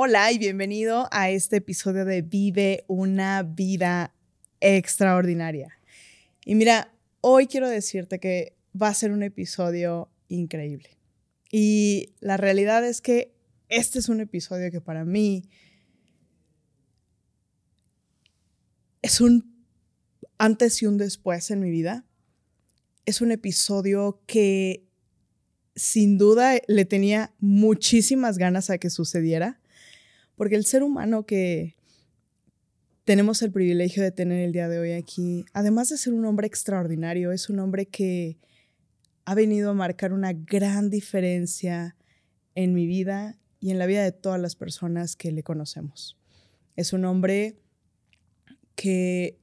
Hola y bienvenido a este episodio de Vive una vida extraordinaria. Y mira, hoy quiero decirte que va a ser un episodio increíble. Y la realidad es que este es un episodio que para mí es un antes y un después en mi vida. Es un episodio que sin duda le tenía muchísimas ganas a que sucediera porque el ser humano que tenemos el privilegio de tener el día de hoy aquí, además de ser un hombre extraordinario, es un hombre que ha venido a marcar una gran diferencia en mi vida y en la vida de todas las personas que le conocemos. Es un hombre que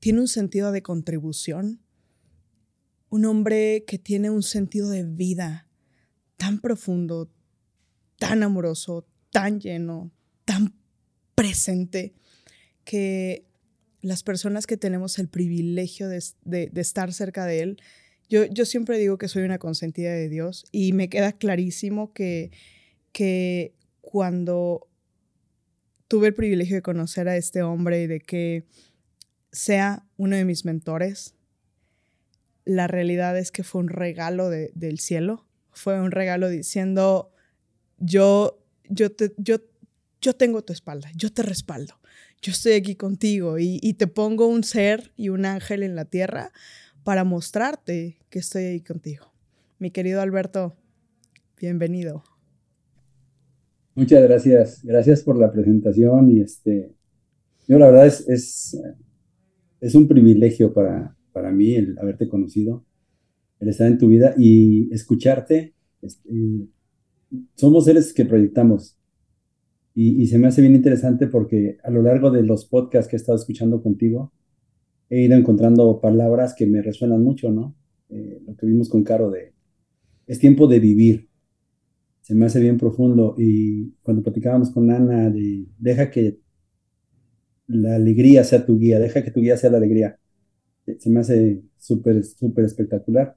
tiene un sentido de contribución, un hombre que tiene un sentido de vida tan profundo, tan amoroso, tan lleno, tan presente que las personas que tenemos el privilegio de, estar cerca de Él, yo, yo, siempre digo que soy una consentida de Dios y me queda clarísimo que, que cuando tuve el privilegio de conocer a este hombre y de que sea uno de mis mentores, la realidad es que fue un regalo del cielo, fue un regalo diciendo, yo, yo, te, yo yo tengo tu espalda, yo te respaldo, yo estoy aquí contigo y, te pongo un ser y un ángel en la tierra para mostrarte que estoy ahí contigo. Mi querido Alberto, bienvenido. Muchas gracias, gracias por la presentación y este, yo la verdad es, es, un privilegio para, para mí el haberte conocido, el estar en tu vida y escucharte. Este, somos seres que proyectamos y, se me hace bien interesante porque a lo largo de los podcasts que he estado escuchando contigo, he ido encontrando palabras que me resuenan mucho, ¿no? Eh, lo que vimos con Caro de, es tiempo de vivir. Se me hace bien profundo. Y cuando platicábamos con Ana de, deja que la alegría sea tu guía, deja que tu guía sea la alegría. Se me hace súper, súper espectacular.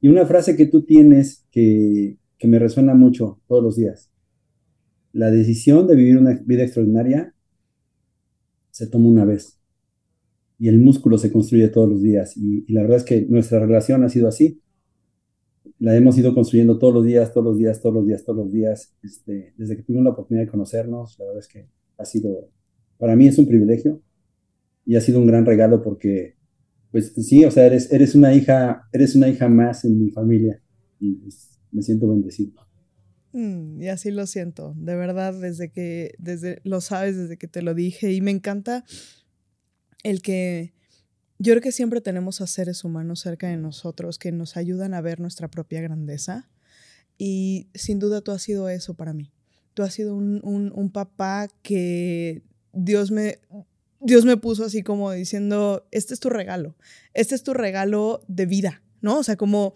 Y una frase que tú tienes que, que me resuena mucho todos los días la decisión de vivir una vida extraordinaria se toma una vez y el músculo se construye todos los días. Y, la verdad es que nuestra relación ha sido así. La hemos ido construyendo todos los días, todos los días, todos los días, todos los días. Este, desde que tuvimos la oportunidad de conocernos, la verdad es que ha sido, para mí es un privilegio y ha sido un gran regalo porque, pues sí, o sea, eres, eres una hija, eres una hija más en mi familia y pues, me siento bendecido. Mm, y así lo siento, de verdad, desde que, desde, lo sabes desde que te lo dije y me encanta el que yo creo que siempre tenemos a seres humanos cerca de nosotros que nos ayudan a ver nuestra propia grandeza y sin duda tú has sido eso para mí. Tú has sido un, un, un papá que Dios me, Dios me puso así como diciendo, este es tu regalo, este es tu regalo de vida, ¿no? O sea, como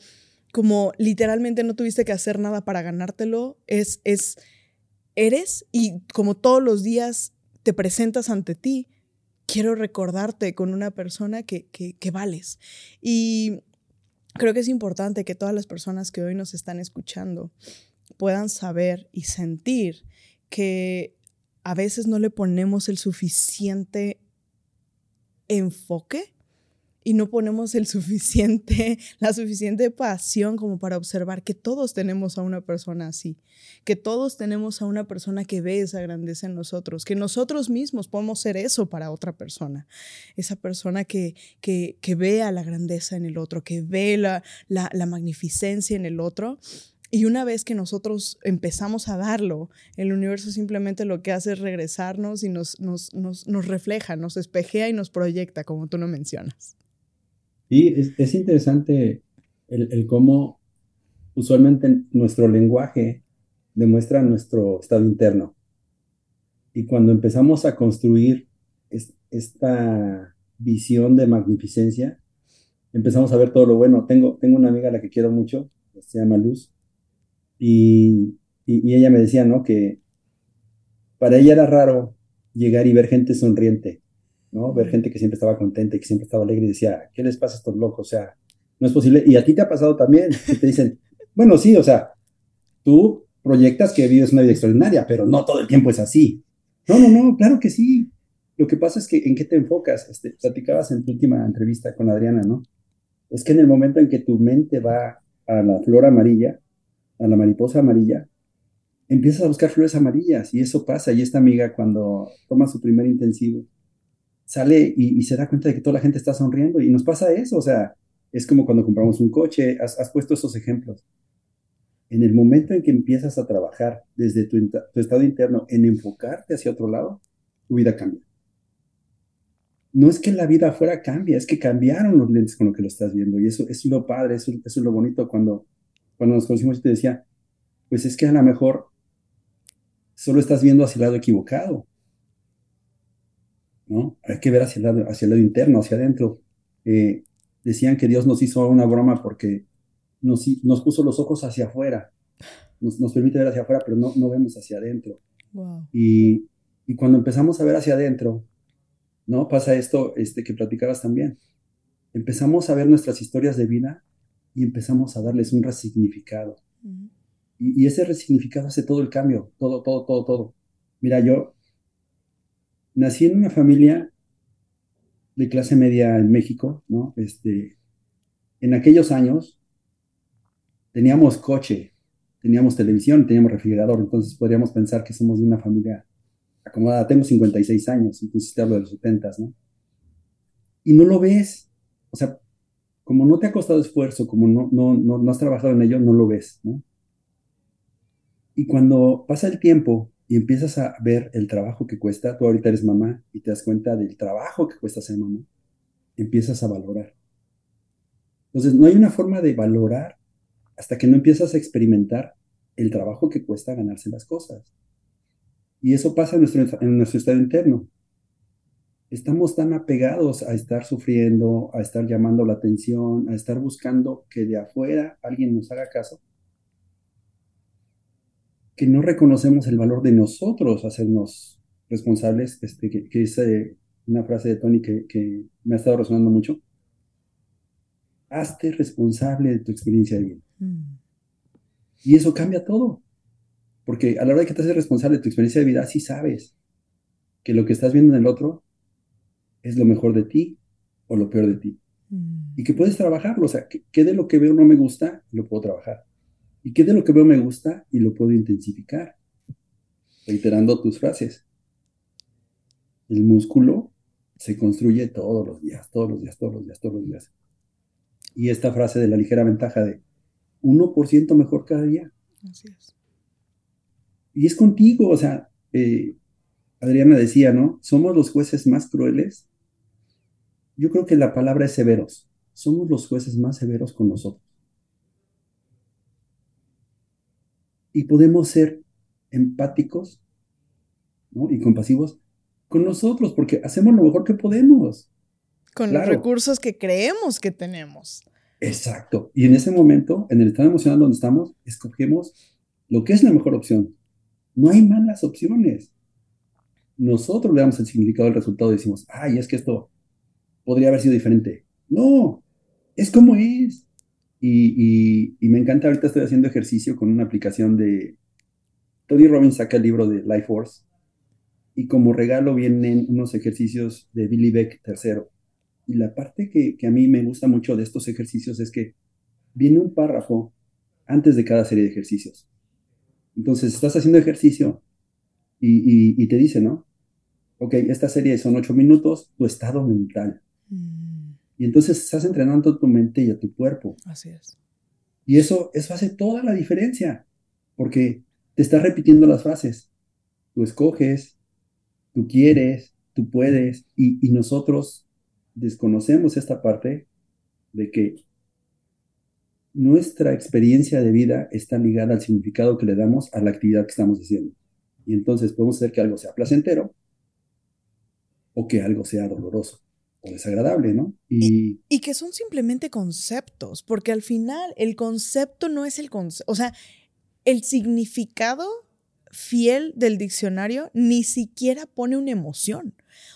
como literalmente no tuviste que hacer nada para ganártelo, es, es, eres y como todos los días te presentas ante ti, quiero recordarte con una persona que, que, que vales. Y creo que es importante que todas las personas que hoy nos están escuchando puedan saber y sentir que a veces no le ponemos el suficiente enfoque y no ponemos el suficiente, la suficiente pasión como para observar que todos tenemos a una persona así, que todos tenemos a una persona que ve esa grandeza en nosotros, que nosotros mismos podemos ser eso para otra persona, esa persona que, que, que vea la grandeza en el otro, que ve la, la, la magnificencia en el otro. Y una vez que nosotros empezamos a darlo, el universo simplemente lo que hace es regresarnos y nos, nos, nos, nos refleja, nos espejea y nos proyecta, como tú lo mencionas. Y es, interesante el, cómo usualmente nuestro lenguaje demuestra nuestro estado interno. Y cuando empezamos a construir esta visión de magnificencia, empezamos a ver todo lo bueno. Tengo, tengo una amiga a la que quiero mucho, se llama Luz, y, y, ella me decía, ¿no? Que para ella era raro llegar y ver gente sonriente, ¿no? Ver gente que siempre estaba contenta y que siempre estaba alegre y decía, ¿qué les pasa a estos locos? O sea, no es posible. Y a ti te ha pasado también, que te dicen, bueno, sí, o sea, tú proyectas que vives una vida extraordinaria, pero no todo el tiempo es así. No, no, no, claro que sí. Lo que pasa es que en qué te enfocas. Este, platicabas en tu última entrevista con Adriana, ¿no? Es que en el momento en que tu mente va a la flor amarilla, a la mariposa amarilla, empiezas a buscar flores amarillas y eso pasa. Y esta amiga cuando toma su primer intensivo, sale y, se da cuenta de que toda la gente está sonriendo y nos pasa eso. O sea, es como cuando compramos un coche, has, puesto esos ejemplos. En el momento en que empiezas a trabajar desde tu, tu estado interno en enfocarte hacia otro lado, tu vida cambia no es que la vida afuera cambie, es que cambiaron los lentes con lo que lo estás viendo. Y eso, es lo padre, eso, es lo bonito cuando, cuando nos conocimos y te decía, pues es que a lo mejor solo estás viendo hacia el lado equivocado. ¿No? Hay que ver hacia el lado, hacia el lado interno, hacia adentro. Eh, decían que Dios nos hizo una broma porque nos, nos puso los ojos hacia afuera. Nos, nos, permite ver hacia afuera, pero no, no vemos hacia adentro. Y, y cuando empezamos a ver hacia adentro, ¿no? Pasa esto este, que platicabas también. Empezamos a ver nuestras historias de vida y empezamos a darles un resignificado. y, ese resignificado hace todo el cambio, todo, todo, todo, todo. Mira, yo nací en una familia de clase media en México, ¿no? Este, en aquellos años teníamos coche, teníamos televisión, teníamos refrigerador, entonces podríamos pensar que somos de una familia acomodada. Tengo 56 años, entonces te hablo de los 70, ¿no? Y no lo ves. O sea, como no te ha costado esfuerzo, como no, no, no, no has trabajado en ello, no lo ves, ¿no? Y cuando pasa el tiempo y empiezas a ver el trabajo que cuesta, tú ahorita eres mamá y te das cuenta del trabajo que cuesta ser mamá, empiezas a valorar. Entonces, no hay una forma de valorar hasta que no empiezas a experimentar el trabajo que cuesta ganarse las cosas. Y eso pasa en nuestro, estado interno. Estamos tan apegados a estar sufriendo, a estar llamando la atención, a estar buscando que de afuera alguien nos haga caso, que no reconocemos el valor de nosotros hacernos responsables, este, que, es eh, una frase de Tony que, que, me ha estado resonando mucho. Hazte responsable de tu experiencia de vida. Mm. Y eso cambia todo. Porque a la hora de que te haces responsable de tu experiencia de vida, sí sabes que lo que estás viendo en el otro es lo mejor de ti o lo peor de ti. Mm. Y que puedes trabajarlo. O sea, ¿qué de lo que veo no me gusta? Lo puedo trabajar. ¿Y qué de lo que veo me gusta? Y lo puedo intensificar. Reiterando tus frases. El músculo se construye todos los días, todos los días, todos los días, todos los días. Y esta frase de la ligera ventaja de 1% mejor cada día. Así es y es contigo, o sea, eh, Adriana decía, ¿no? Somos los jueces más crueles. Yo creo que la palabra es severos. Somos los jueces más severos con nosotros. Y podemos ser empáticos ¿no? y compasivos con nosotros, porque hacemos lo mejor que podemos. Con los recursos que creemos que tenemos. Exacto. Y en ese momento, en el estado emocional donde estamos, escogemos lo que es la mejor opción. No hay malas opciones. Nosotros le damos el significado del resultado y decimos, ay, es que esto podría haber sido diferente. No, es como es. Y, me encanta, ahorita estoy haciendo ejercicio con una aplicación de... Tony Robbins saca el libro de Life Force y como regalo vienen unos ejercicios de Billy Beck III. Y la parte que, a mí me gusta mucho de estos ejercicios es que viene un párrafo antes de cada serie de ejercicios. Entonces, estás haciendo ejercicio y, te dice, ¿no? Ok, esta serie son ocho minutos, tu estado mental. Y entonces estás entrenando a tu mente y a tu cuerpo. Así es. Y eso, eso hace toda la diferencia, porque te estás repitiendo las frases. Tú escoges, tú quieres, tú puedes, y nosotros desconocemos esta parte de que nuestra experiencia de vida está ligada al significado que le damos a la actividad que estamos haciendo. Y entonces podemos hacer que algo sea placentero o que algo sea doloroso o desagradable, ¿no? Y, y, que son simplemente conceptos, porque al final el concepto no es el concepto, o sea, el significado fiel del diccionario ni siquiera pone una emoción.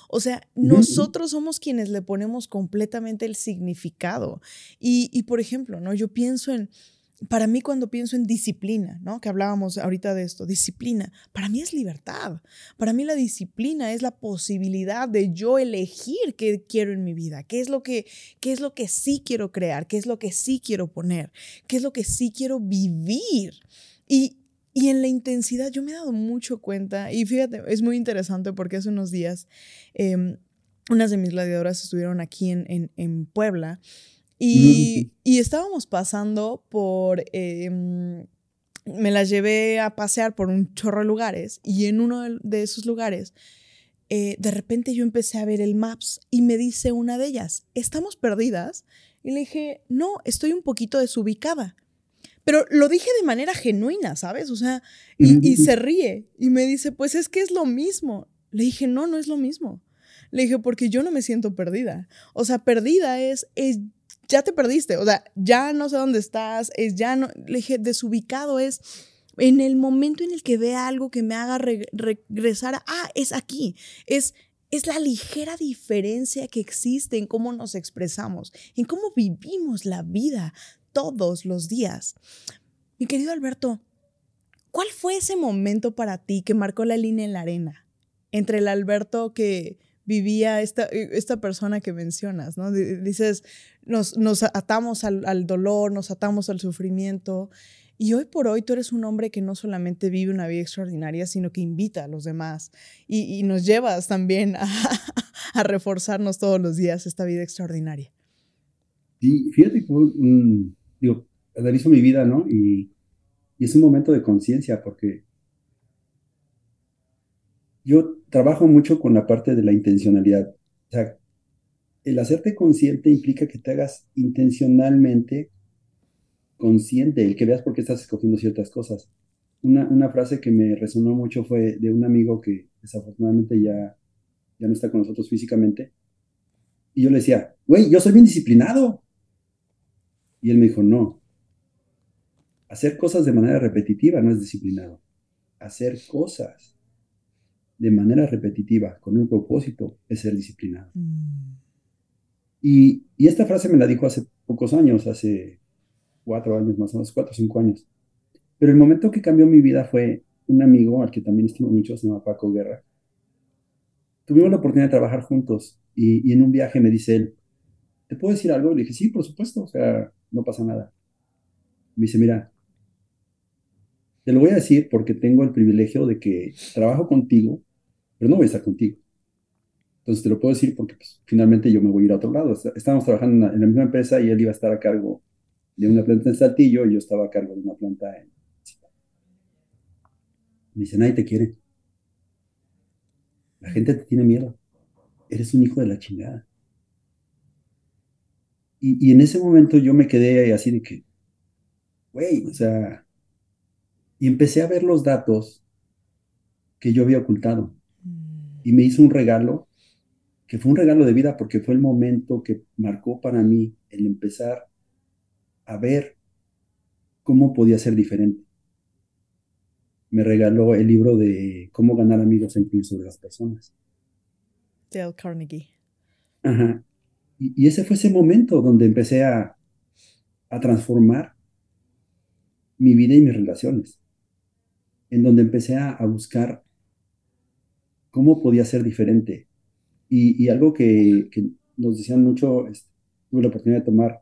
O sea, nosotros somos quienes le ponemos completamente el significado. Y, y, por ejemplo, ¿no? Yo pienso en, para mí cuando pienso en disciplina, ¿no? Que hablábamos ahorita de esto, disciplina, para mí es libertad. Para mí la disciplina es la posibilidad de yo elegir qué quiero en mi vida, qué es lo que qué es lo que sí quiero crear, qué es lo que sí quiero poner, qué es lo que sí quiero vivir. Y y en la intensidad yo me he dado mucho cuenta, y fíjate, es muy interesante porque hace unos días em, unas de mis gladiadoras estuvieron aquí en, en, Puebla y, y, estábamos pasando por, em, me las llevé a pasear por un chorro de lugares y en uno de esos lugares, eh, de repente yo empecé a ver el Maps y me dice una de ellas, ¿estamos perdidas? Y le dije, no, estoy un poquito desubicada. Pero lo dije de manera genuina, ¿sabes? O sea, y, se ríe y me dice, pues es que es lo mismo. Le dije, no, no es lo mismo. Le dije, porque yo no me siento perdida. O sea, perdida es, es ya te perdiste. O sea, ya no sé dónde estás, es ya no. Le dije, desubicado es en el momento en el que vea algo que me haga regresar a, ah, es aquí. Es, es la ligera diferencia que existe en cómo nos expresamos, en cómo vivimos la vida todos los días. Mi querido Alberto, ¿cuál fue ese momento para ti que marcó la línea en la arena entre el Alberto que vivía esta, esta persona que mencionas, ¿no? Dices, nos, nos atamos al, dolor, nos atamos al sufrimiento. Y hoy por hoy tú eres un hombre que no solamente vive una vida extraordinaria, sino que invita a los demás y, nos llevas también a, a, reforzarnos todos los días esta vida extraordinaria. Sí, fíjate que un, digo, analizo mi vida, ¿no? Y, es un momento de conciencia porque yo trabajo mucho con la parte de la intencionalidad. O sea, el hacerte consciente implica que te hagas intencionalmente consciente, el que veas por qué estás escogiendo ciertas cosas. Una, una, frase que me resonó mucho fue de un amigo que desafortunadamente ya, ya no está con nosotros físicamente. Y yo le decía, güey, yo soy bien disciplinado. Y él me dijo, no, hacer cosas de manera repetitiva no es disciplinado. Hacer cosas de manera repetitiva, con un propósito, es ser disciplinado. Mm. Y, esta frase me la dijo hace pocos años, hace cuatro años más o menos, cuatro o cinco años. Pero el momento que cambió mi vida fue un amigo al que también estimo mucho, se llama Paco Guerra. Tuvimos la oportunidad de trabajar juntos y, y en un viaje me dice él, ¿te puedo decir algo? Le dije, sí, por supuesto, o sea, no pasa nada. Me dice, mira, te lo voy a decir porque tengo el privilegio de que trabajo contigo, pero no voy a estar contigo. Entonces te lo puedo decir porque pues, finalmente yo me voy a ir a otro lado. Estábamos trabajando en la, misma empresa y él iba a estar a cargo de una planta en Saltillo y yo estaba a cargo de una planta en... Me dice, nadie te quiere. La gente te tiene miedo. Eres un hijo de la chingada. Y, en ese momento yo me quedé así de que, güey, o sea, y empecé a ver los datos que yo había ocultado. Y me hizo un regalo, que fue un regalo de vida porque fue el momento que marcó para mí el empezar a ver cómo podía ser diferente. Me regaló el libro de Cómo ganar amigos e influir sobre las personas. Dale Carnegie. Ajá. Y, ese fue ese momento donde empecé a, transformar mi vida y mis relaciones, en donde empecé a, buscar cómo podía ser diferente. Y, algo que, nos decían mucho, tuve la oportunidad de tomar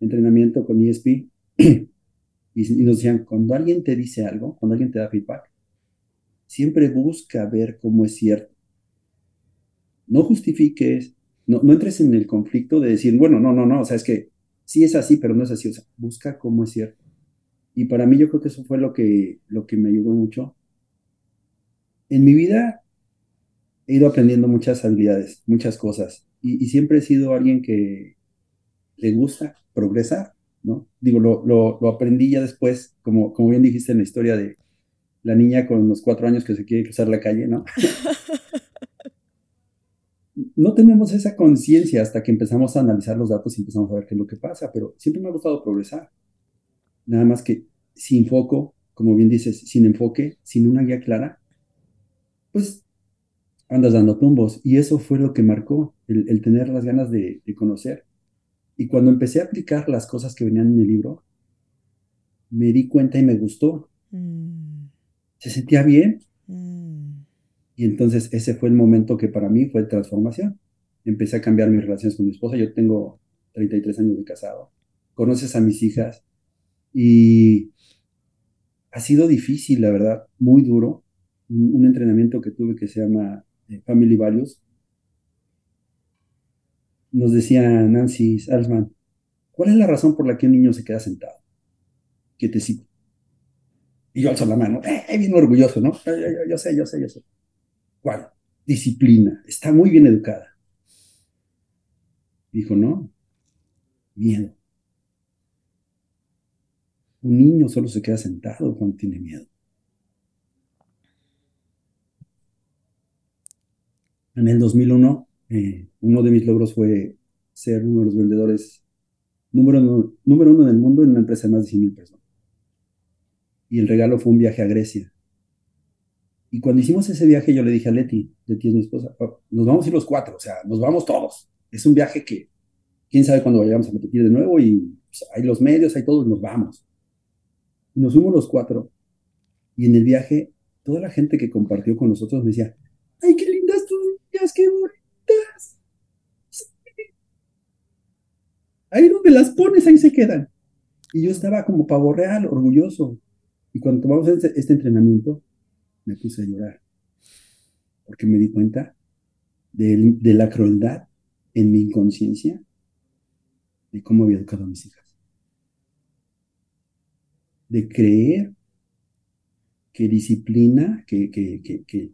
entrenamiento con ESP, y, y, nos decían, cuando alguien te dice algo, cuando alguien te da feedback, siempre busca ver cómo es cierto. No justifiques, no, no entres en el conflicto de decir, bueno, no, no, no, o sea, es que sí es así, pero no es así, o sea, busca cómo es cierto. Y para mí yo creo que eso fue lo que, lo que me ayudó mucho. En mi vida he ido aprendiendo muchas habilidades, muchas cosas, y, siempre he sido alguien que le gusta progresar, ¿no? Digo, lo, lo, aprendí ya después, como, como bien dijiste en la historia de la niña con los cuatro años que se quiere cruzar la calle, ¿no? no tenemos esa conciencia hasta que empezamos a analizar los datos y empezamos a ver qué es lo que pasa, pero siempre me ha gustado progresar. Nada más que sin foco, como bien dices, sin enfoque, sin una guía clara, pues andas dando tumbos. Y eso fue lo que marcó, el, tener las ganas de, conocer. Y cuando empecé a aplicar las cosas que venían en el libro, me di cuenta y me gustó. Mm. Se sentía bien. Mm. Y entonces ese fue el momento que para mí fue transformación. Empecé a cambiar mis relaciones con mi esposa. Yo tengo 33 años de casado. Conoces a mis hijas. Y ha sido difícil, la verdad, muy duro. Un, entrenamiento que tuve que se llama Family Values. Nos decía Nancy Salzman, ¿cuál es la razón por la que un niño se queda sentado? Que te cito. Y yo alzo la mano, eh, bien orgulloso, ¿no? Yo, sé, yo sé, yo sé. ¿Cuál? Disciplina. Está muy bien educada. Dijo, no. Miedo. Un niño solo se queda sentado cuando tiene miedo. En el 2001, eh, uno de mis logros fue ser uno de los vendedores número uno, número uno del mundo en una empresa de más de 100 mil personas. Y el regalo fue un viaje a Grecia. Y cuando hicimos ese viaje, yo le dije a Leti, Leti es mi esposa, oh, nos vamos a ir los cuatro, o sea, nos vamos todos. Es un viaje que quién sabe cuándo vayamos a repetir de nuevo y pues, hay los medios, hay todos, nos vamos. Y nos fuimos los cuatro. Y en el viaje, toda la gente que compartió con nosotros me decía, ¡ay, qué lindas tus niñas, qué bonitas! Ahí donde las pones, ahí se quedan. Y yo estaba como pavo real, orgulloso. Y cuando tomamos este, este entrenamiento, me puse a llorar. Porque me di cuenta de, la crueldad en mi inconsciencia de cómo había educado a mis hijas de creer que disciplina, que,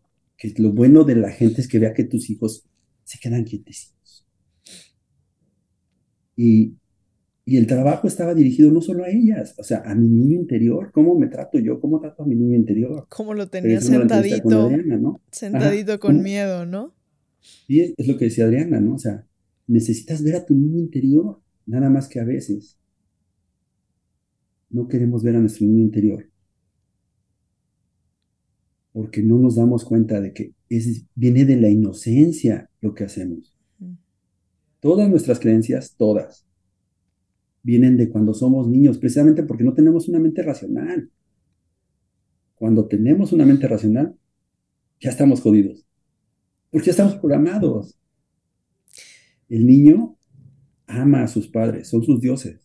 lo bueno de la gente es que vea que tus hijos se quedan quietecitos. Y, y el trabajo estaba dirigido no solo a ellas, o sea, a mi niño interior, cómo me trato yo, cómo trato a mi niño interior. Cómo lo tenía sentadito, sentadito con miedo, ¿no? Y es, es, lo que decía Adriana, ¿no? O sea, necesitas ver a tu niño interior, nada más que a veces no queremos ver a nuestro niño interior. Porque no nos damos cuenta de que es, viene de la inocencia lo que hacemos. Todas nuestras creencias, todas, vienen de cuando somos niños, precisamente porque no tenemos una mente racional. Cuando tenemos una mente racional, ya estamos jodidos. Porque ya estamos programados. El niño ama a sus padres, son sus dioses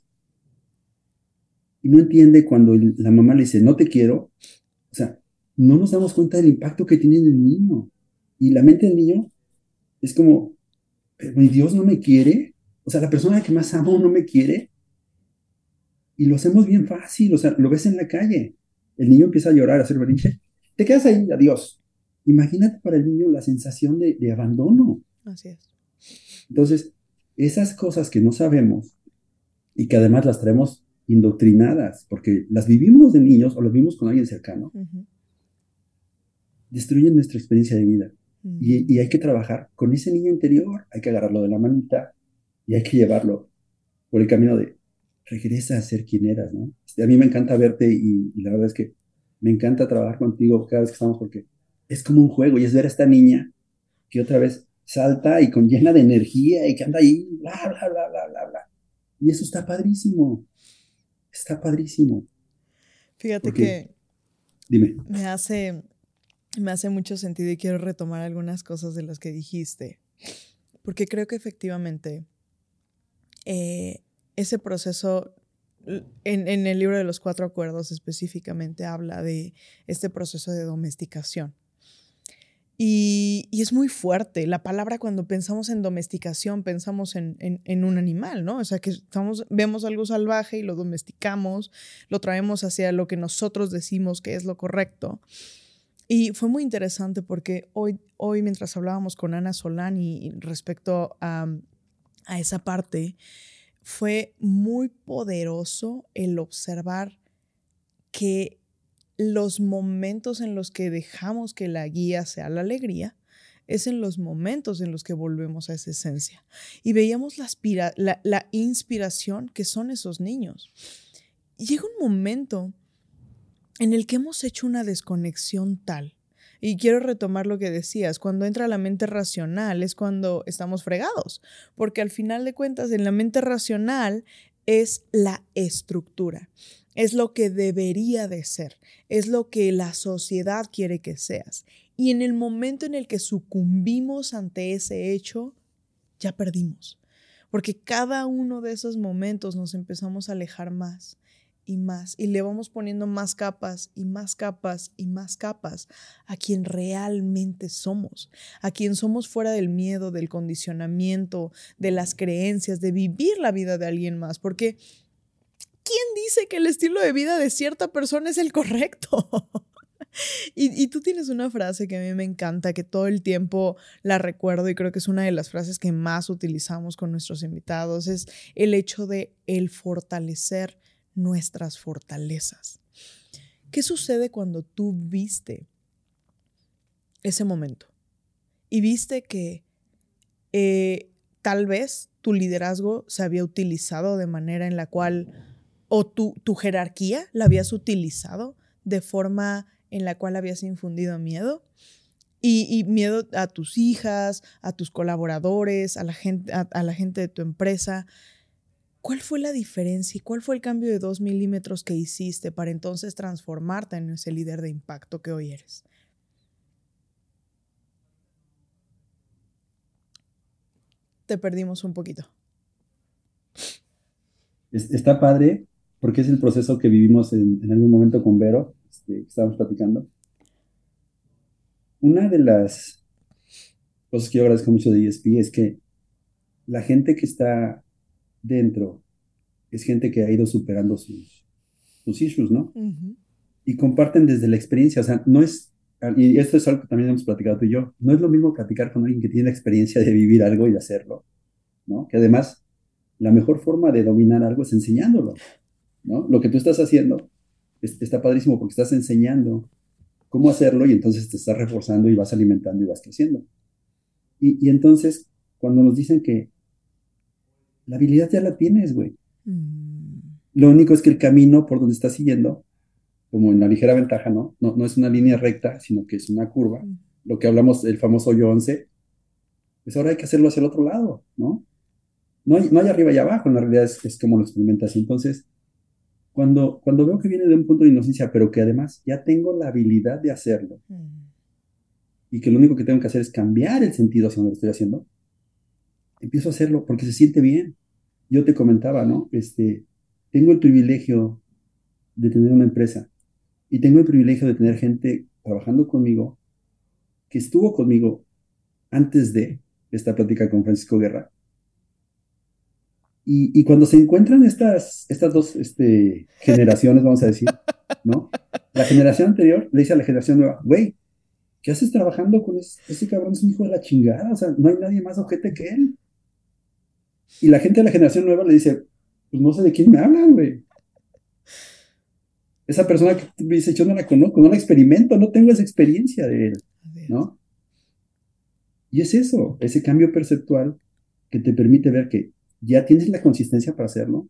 y no entiende cuando la mamá le dice, no te quiero, o sea, no nos damos cuenta del impacto que tiene en el niño. Y la mente del niño es como, mi Dios no me quiere, o sea, la persona que más amo no me quiere. Y lo hacemos bien fácil, o sea, lo ves en la calle. El niño empieza a llorar, a hacer berrinche. Te quedas ahí, adiós. Imagínate para el niño la sensación de, de abandono. Así es. Entonces, esas cosas que no sabemos y que además las traemos indoctrinadas, porque las vivimos de niños o las vivimos con alguien cercano, destruyen nuestra experiencia de vida. Y, hay que trabajar con ese niño interior, hay que agarrarlo de la manita y hay que llevarlo por el camino de regresa a ser quien eras, ¿no? Este, a mí me encanta verte y, la verdad es que me encanta trabajar contigo cada vez que estamos porque es como un juego y es ver a esta niña que otra vez salta y con llena de energía y que anda ahí, bla, bla, bla, bla, bla, bla. Y eso está padrísimo. Está padrísimo. Fíjate que dime. Me hace, me hace mucho sentido y quiero retomar algunas cosas de las que dijiste. Porque creo que efectivamente eh, ese proceso, en, en, el libro de los cuatro acuerdos específicamente, habla de este proceso de domesticación. Y, es muy fuerte. La palabra cuando pensamos en domesticación, pensamos en, un animal, ¿no? O sea, que estamos, vemos algo salvaje y lo domesticamos, lo traemos hacia lo que nosotros decimos que es lo correcto. Y fue muy interesante porque hoy, hoy mientras hablábamos con Ana Solani respecto a, a esa parte, fue muy poderoso el observar que los momentos en los que dejamos que la guía sea la alegría es en los momentos en los que volvemos a esa esencia. Y veíamos la, la inspiración que son esos niños. Y llega un momento en el que hemos hecho una desconexión tal. Y quiero retomar lo que decías, cuando entra la mente racional es cuando estamos fregados, porque al final de cuentas en la mente racional es la estructura, es lo que debería de ser, es lo que la sociedad quiere que seas. Y en el momento en el que sucumbimos ante ese hecho, ya perdimos, porque cada uno de esos momentos nos empezamos a alejar más y más y le vamos poniendo más capas y más capas y más capas a quien realmente somos, a quien somos fuera del miedo, del condicionamiento, de las creencias, de vivir la vida de alguien más, porque ¿quién dice que el estilo de vida de cierta persona es el correcto? Y, tú tienes una frase que a mí me encanta, que todo el tiempo la recuerdo y creo que es una de las frases que más utilizamos con nuestros invitados, es el hecho de el fortalecer nuestras fortalezas. ¿Qué sucede cuando tú viste ese momento y viste que eh, tal vez tu liderazgo se había utilizado de manera en la cual, o tu, tu jerarquía la habías utilizado de forma en la cual habías infundido miedo? Y, miedo a tus hijas, a tus colaboradores, a la gente, a la gente de tu empresa. ¿Cuál fue la diferencia y cuál fue el cambio de dos milímetros que hiciste para entonces transformarte en ese líder de impacto que hoy eres? Te perdimos un poquito. Está padre porque es el proceso que vivimos en, algún momento con Vero, este, que estábamos platicando. Una de las cosas que yo agradezco mucho de ESP es que la gente que está dentro es gente que ha ido superando sus, sus issues, ¿no? Y comparten desde la experiencia, o sea, no es, y esto es algo que también hemos platicado tú y yo, no es lo mismo platicar con alguien que tiene la experiencia de vivir algo y de hacerlo, ¿no? Que además, la mejor forma de dominar algo es enseñándolo, ¿no? Lo que tú estás haciendo está padrísimo porque estás enseñando cómo hacerlo y entonces te estás reforzando y vas alimentando y vas creciendo. Y, y entonces, cuando nos dicen que la habilidad ya la tienes, güey. Mm. Lo único es que el camino por donde estás siguiendo, como en la ligera ventaja, ¿no? No, no es una línea recta, sino que es una curva. Mm. Lo que hablamos del famoso hoyo 11, pues ahora hay que hacerlo hacia el otro lado, ¿no? No hay, no hay arriba y abajo, en la realidad es, como lo experimentas. Entonces, cuando, cuando veo que viene de un punto de inocencia, pero que además ya tengo la habilidad de hacerlo, mm. y que lo único que tengo que hacer es cambiar el sentido hacia donde lo estoy haciendo, empiezo a hacerlo porque se siente bien. Yo te comentaba, ¿no? Este, tengo el privilegio de tener una empresa y tengo el privilegio de tener gente trabajando conmigo que estuvo conmigo antes de esta plática con Francisco Guerra. Y, cuando se encuentran estas, estas dos este, generaciones, vamos a decir, ¿no? La generación anterior le dice a la generación nueva, güey, ¿qué haces trabajando con ese, ese cabrón? Es un hijo de la chingada, o sea, no hay nadie más ojete que él. Y la gente de la generación nueva le dice, pues no sé de quién me hablan, güey. Esa persona que me dice, yo no la conozco, no la experimento, no tengo esa experiencia de él, ¿no? Y es eso, ese cambio perceptual que te permite ver que ya tienes la consistencia para hacerlo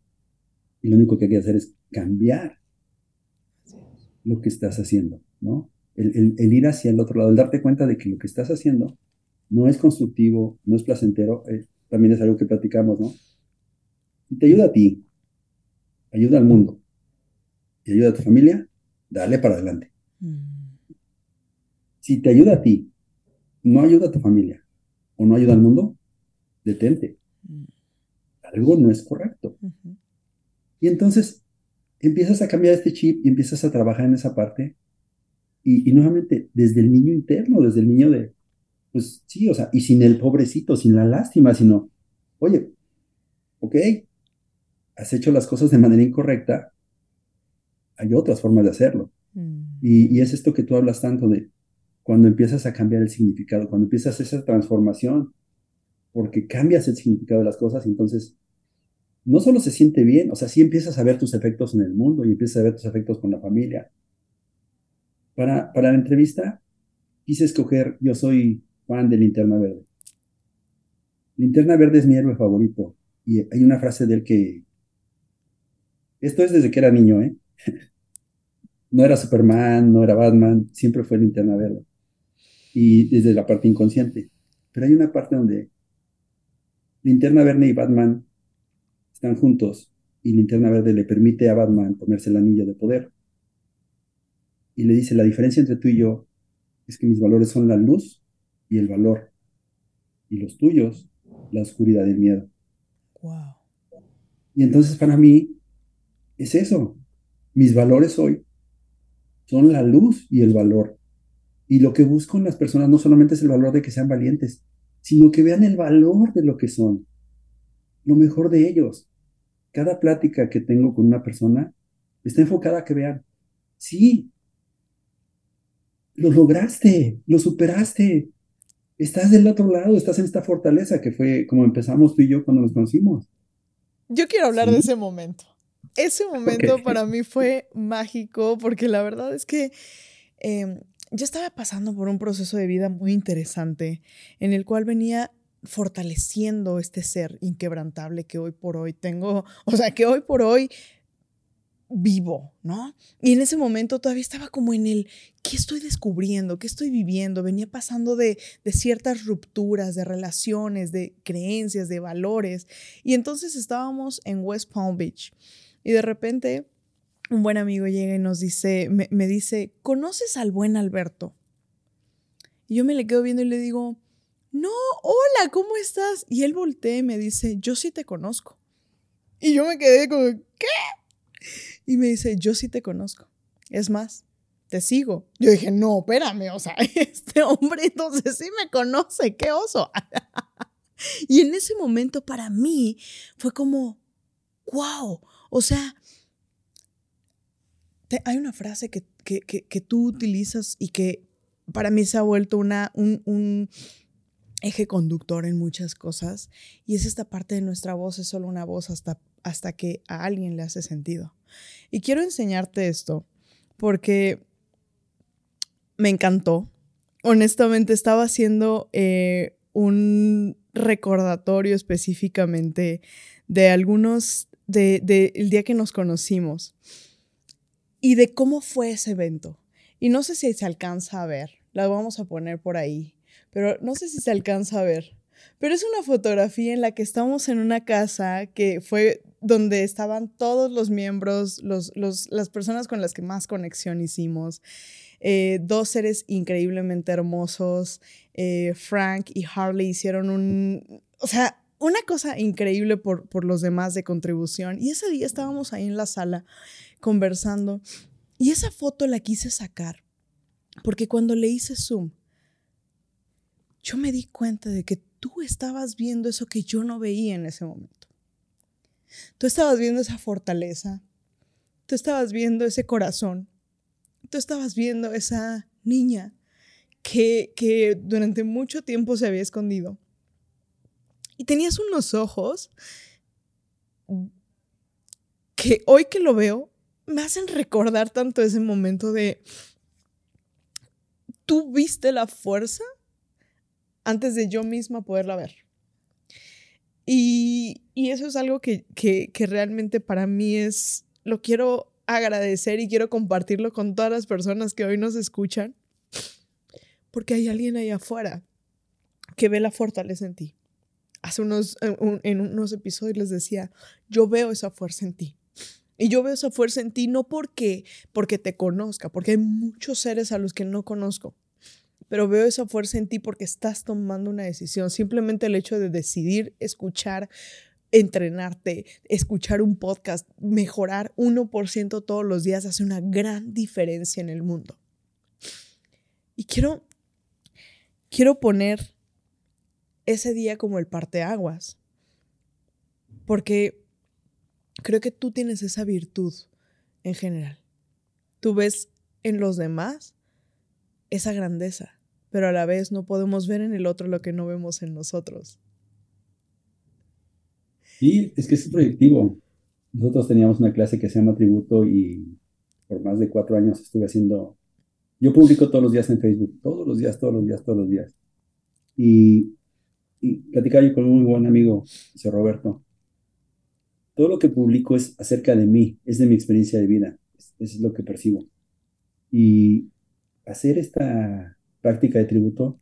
y lo único que hay que hacer es cambiar lo que estás haciendo, ¿no? El, ir hacia el otro lado, el darte cuenta de que lo que estás haciendo no es constructivo, no es placentero, eh, también es algo que platicamos, ¿no? Y te ayuda a ti, ayuda al mundo, y ayuda a tu familia, dale para adelante. Mm. Si te ayuda a ti, no ayuda a tu familia, o no ayuda al mundo, detente. Mm. Algo no es correcto. Y entonces empiezas a cambiar este chip y empiezas a trabajar en esa parte. Y, y nuevamente, desde el niño interno, desde el niño de, pues sí, o sea, y sin el pobrecito, sin la lástima, sino, oye, ok, has hecho las cosas de manera incorrecta, hay otras formas de hacerlo. Mm. Y, es esto que tú hablas tanto de cuando empiezas a cambiar el significado, cuando empiezas esa transformación, porque cambias el significado de las cosas, entonces no solo se siente bien, o sea, sí empiezas a ver tus efectos en el mundo y empiezas a ver tus efectos con la familia. Para, para la entrevista quise escoger Yo soy Juan de Linterna Verde. Linterna Verde es mi héroe favorito. Y hay una frase de él que... Esto es desde que era niño, ¿eh? No era Superman, no era Batman, siempre fue Linterna Verde. Y desde la parte inconsciente. Pero hay una parte donde Linterna Verde y Batman están juntos y Linterna Verde le permite a Batman ponerse el anillo de poder. Y le dice, la diferencia entre tú y yo es que mis valores son la luz y el valor. Y los tuyos, la oscuridad y el miedo. Wow. Y entonces para mí es eso. Mis valores hoy son la luz y el valor. Y lo que busco en las personas no solamente es el valor de que sean valientes, sino que vean el valor de lo que son, lo mejor de ellos. Cada plática que tengo con una persona está enfocada a que vean, sí, lo lograste, lo superaste, estás del otro lado, estás en esta fortaleza que fue como empezamos tú y yo cuando nos conocimos. Yo quiero hablar de ese momento. Ese momento para mí fue mágico porque la verdad es que em, yo estaba pasando por un proceso de vida muy interesante en el cual venía fortaleciendo este ser inquebrantable que hoy por hoy tengo, o sea, que hoy por hoy vivo, ¿no? Y en ese momento todavía estaba como en el, ¿qué estoy descubriendo? ¿Qué estoy viviendo? Venía pasando de, ciertas rupturas, de relaciones, de creencias, de valores. Y entonces estábamos en West Palm Beach y de repente un buen amigo llega y nos dice, me, dice, ¿conoces al buen Alberto? Y yo me le quedo viendo y le digo, no, hola, ¿cómo estás? Y él voltea y me dice, yo sí te conozco. Y yo me quedé como, ¿qué? Y me dice, yo sí te conozco. Es más, te sigo. Yo dije, no, espérame, o sea, este hombre entonces sí me conoce, qué oso. y en ese momento para mí fue como, wow, o sea, hay una frase que, tú utilizas y que para mí se ha vuelto una, un, eje conductor en muchas cosas y es esta parte de nuestra voz, es solo una voz hasta, hasta que a alguien le hace sentido. Y quiero enseñarte esto porque me encantó. Honestamente estaba haciendo eh, un recordatorio específicamente de algunos, del de, día que nos conocimos y de cómo fue ese evento. Y no sé si se alcanza a ver, la vamos a poner por ahí, pero no sé si se alcanza a ver. Pero es una fotografía en la que estamos en una casa que fue donde estaban todos los miembros, los, las personas con las que más conexión hicimos. Eh, dos seres increíblemente hermosos. Eh, Frank y Harley hicieron un, o sea, una cosa increíble por, por los demás de contribución. Y ese día estábamos ahí en la sala conversando. Y esa foto la quise sacar porque cuando le hice zoom, yo me di cuenta de que tú estabas viendo eso que yo no veía en ese momento. Tú estabas viendo esa fortaleza, tú estabas viendo ese corazón, tú estabas viendo esa niña que, que durante mucho tiempo se había escondido. Y tenías unos ojos que hoy que lo veo me hacen recordar tanto ese momento de, tú viste la fuerza antes de yo misma poderla ver. Y, eso es algo que, que, que realmente para mí es, lo quiero agradecer y quiero compartirlo con todas las personas que hoy nos escuchan, porque hay alguien ahí afuera que ve la fortaleza en ti. Hace unos, en unos episodios les decía, yo veo esa fuerza en ti. Y yo veo esa fuerza en ti no porque, porque te conozca, porque hay muchos seres a los que no conozco, pero veo esa fuerza en ti porque estás tomando una decisión. Simplemente el hecho de decidir escuchar, entrenarte, escuchar un podcast, mejorar 1% todos los días hace una gran diferencia en el mundo. Y quiero, quiero poner ese día como el parteaguas, porque creo que tú tienes esa virtud en general. Tú ves en los demás esa grandeza, pero a la vez no podemos ver en el otro lo que no vemos en nosotros. Sí, es que es proyectivo. Nosotros teníamos una clase que se llama Tributo y por más de cuatro años estuve haciendo, yo publico todos los días en Facebook, todos los días, todos los días, todos los días. Y, y platicaba yo con un muy buen amigo, José Roberto. Todo lo que publico es acerca de mí, es de mi experiencia de vida, es, es lo que percibo. Y hacer esta práctica de tributo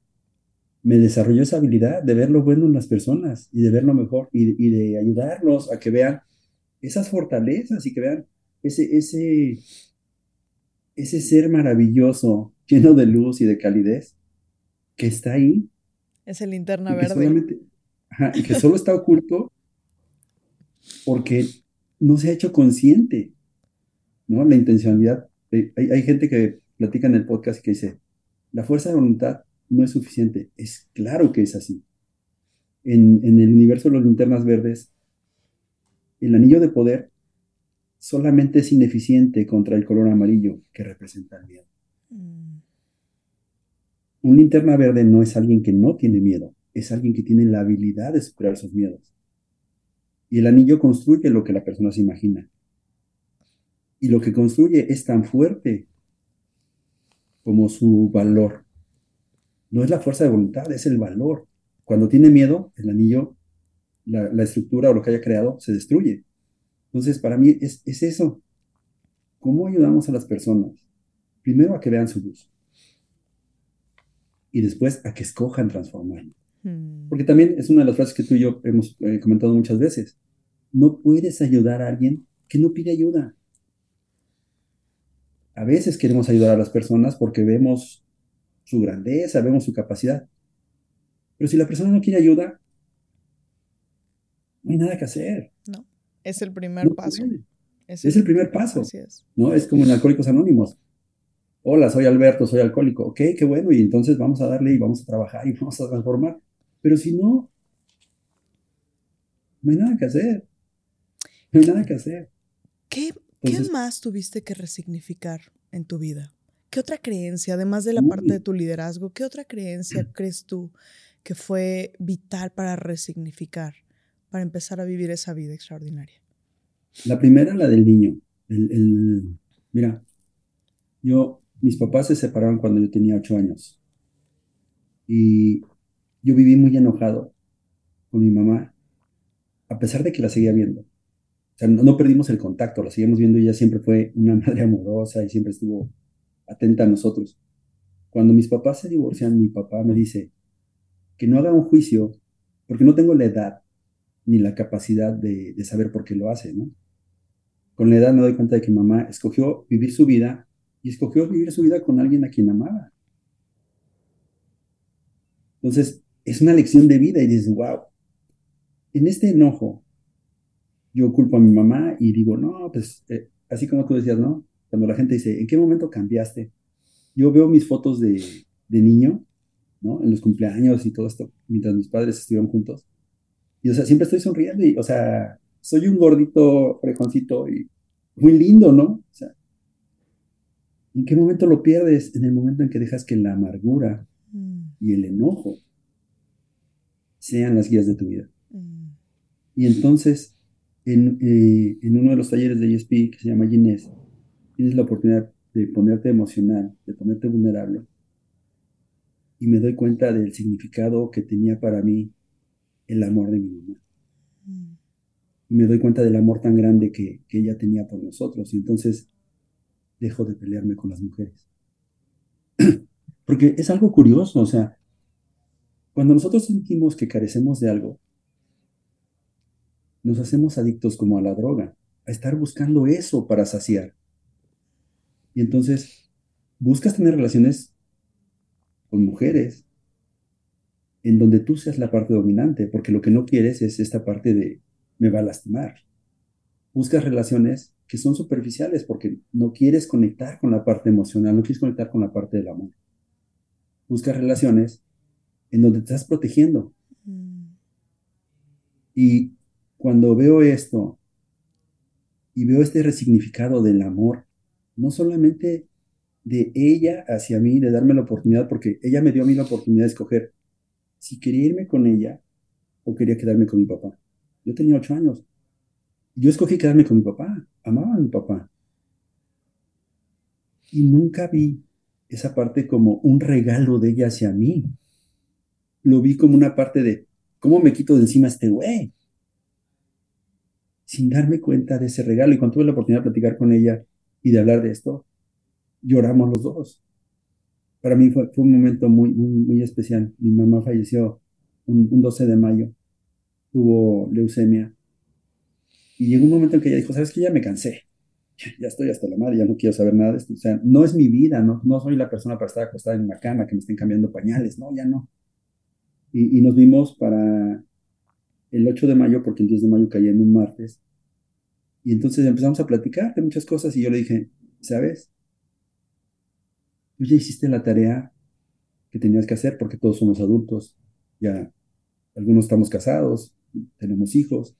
me desarrolló esa habilidad de ver lo bueno en las personas y de ver lo mejor y, y de ayudarlos a que vean esas fortalezas y que vean ese, ese, ese ser maravilloso, lleno de luz y de calidez, que está ahí. Es el linterna verde. ajá, y que solo está oculto porque no se ha hecho consciente, ¿no? La intencionalidad. Eh, Hay, hay gente que platica en el podcast que dice, la fuerza de voluntad no es suficiente. Es claro que es así. En, en el universo de los linternas verdes, el anillo de poder solamente es ineficiente contra el color amarillo que representa el miedo. Mm, Un linterna verde no es alguien que no tiene miedo, es alguien que tiene la habilidad de superar sus miedos. Y el anillo construye lo que la persona se imagina. Y lo que construye es tan fuerte como su valor. No es la fuerza de voluntad, es el valor. Cuando tiene miedo, el anillo, la, la estructura o lo que haya creado, se destruye. Entonces, para mí es, es eso. ¿Cómo ayudamos a las personas? Primero a que vean su luz. Y después a que escojan transformarlo. mm. Porque también es una de las frases que tú y yo hemos eh, comentado muchas veces. No puedes ayudar a alguien que no pide ayuda. A veces queremos ayudar a las personas porque vemos su grandeza, vemos su capacidad. Pero si la persona no quiere ayuda, no hay nada que hacer. Es el primer No paso. puede. Es el primer paso. Así es. ¿no? Es como en Alcohólicos Anónimos. Hola, soy Alberto, soy alcohólico. Ok, qué bueno, y entonces vamos a darle y vamos a trabajar y vamos a transformar. Pero si no, no hay nada que hacer. No hay nada que hacer. ¿Qué, qué más tuviste que resignificar en tu vida? ¿Qué otra creencia, además de la parte de tu liderazgo, qué otra creencia crees tú que fue vital para resignificar, para empezar a vivir esa vida extraordinaria? La primera, la del niño. El, el- mira, yo, mis papás se separaron cuando yo tenía ocho años. Y yo viví muy enojado con mi mamá, a pesar de que la seguía viendo. O sea, no, perdimos el contacto, la seguimos viendo y ella siempre fue una madre amorosa y siempre estuvo atenta a nosotros. Cuando mis papás se divorcian, mi papá me dice que no haga un juicio porque no tengo la edad ni la capacidad de, de saber por qué lo hace, ¿no? Con la edad me doy cuenta de que mamá escogió vivir su vida y escogió vivir su vida con alguien a quien amaba. Entonces, es una lección de vida y dices, wow, en este enojo, yo culpo a mi mamá y digo, no, pues, eh, así como tú decías, ¿no? Cuando la gente dice, ¿en qué momento cambiaste? Yo veo mis fotos de, de niño, ¿no? En los cumpleaños y todo esto, mientras mis padres estuvieron juntos. Y, o sea, siempre estoy sonriendo y, o sea, soy un gordito frejoncito y muy lindo, ¿no? O sea, ¿en qué momento lo pierdes? En el momento en que dejas que la amargura Mm, y el enojo sean las guías de tu vida. mm, Y entonces, en, eh, en uno de los talleres de ESP que se llama Ginés, tienes la oportunidad de ponerte emocional, de ponerte vulnerable. Y me doy cuenta del significado que tenía para mí el amor de mi mamá. mm. Y me doy cuenta del amor tan grande que, que ella tenía por nosotros. Y entonces dejo de pelearme con las mujeres. Porque es algo curioso, o sea, cuando nosotros sentimos que carecemos de algo, nos hacemos adictos como a la droga, a estar buscando eso para saciar. Y entonces buscas tener relaciones con mujeres en donde tú seas la parte dominante, porque lo que no quieres es esta parte de me va a lastimar. Buscas relaciones que son superficiales porque no quieres conectar con la parte emocional, no quieres conectar con la parte del amor. Buscas relaciones en donde te estás protegiendo. Mm, Y cuando veo esto y veo este resignificado del amor, no solamente de ella hacia mí, de darme la oportunidad, porque ella me dio a mí la oportunidad de escoger si quería irme con ella o quería quedarme con mi papá. Yo tenía ocho años. Yo escogí quedarme con mi papá, amaba a mi papá. Y nunca vi esa parte como un regalo de ella hacia mí. lo vi como una parte de, ¿cómo me quito de encima este güey? Sin darme cuenta de ese regalo. Y cuando tuve la oportunidad de platicar con ella y de hablar de esto, lloramos los dos. Para mí fue, un momento muy, muy, especial. Mi mamá falleció un, un 12 de mayo, tuvo leucemia. Y llegó un momento en que ella dijo, ¿sabes qué? Ya me cansé ya estoy hasta la madre, ya no quiero saber nada de esto. O sea, no es mi vida, no, no soy la persona para estar acostada en una cama, que me estén cambiando pañales, no, ya no. Y nos vimos para el 8 de mayo, porque el 10 de mayo caía en un martes. Y entonces empezamos a platicar de muchas cosas y yo le dije, ¿sabes? Tú ya hiciste la tarea que tenías que hacer porque todos somos adultos, ya algunos estamos casados, tenemos hijos.